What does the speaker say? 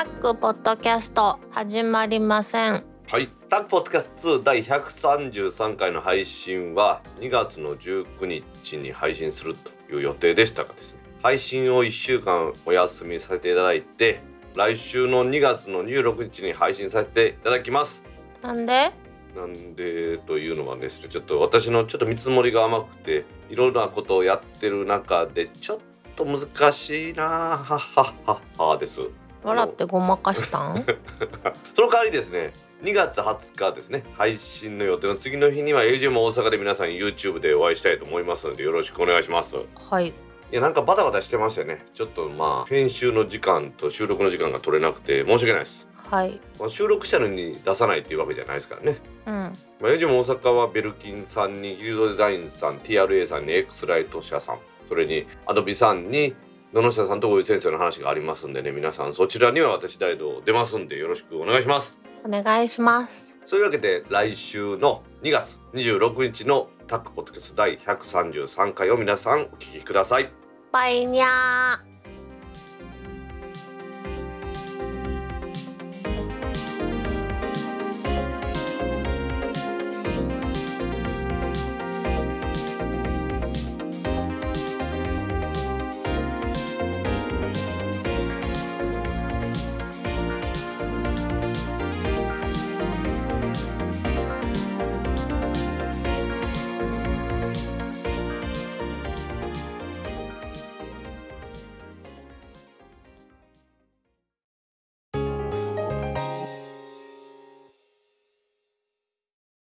タックポッドキャスト始まりません。はい、タックポッドキャスト2第133回の配信は2月の19日に配信するという予定でしたがですね配信を1週間お休みさせていただいて来週の2月の26日に配信させていただきます。なんで？なんでというのはですねちょっと私のちょっと見積もりが甘くていろいろなことをやってる中でちょっと難しいなはっはっはっはです笑ってごまかしたん？その代わりですね2月20日ですね配信の予定の次の日には AJ も大阪で皆さん YouTube でお会いしたいと思いますのでよろしくお願いします。いはい。やなんかバタバタしてましたよね。ちょっとまあ編集の時間と収録の時間が取れなくて申し訳ないです、はい。まあ、収録したのに出さないっていうわけじゃないですからね。うん。まあ、AJ も大阪はベルキンさんにギルドデザインさん TRA さんに X ライト社さんそれにアドビさんに野々下さんとごいう先生の話がありますんでね皆さんそちらには私大道出ますんでよろしくお願いします。お願いします。そういうわけで来週の2月26日のタックポッドキャスト第133回を皆さんお聞きください。バイニャー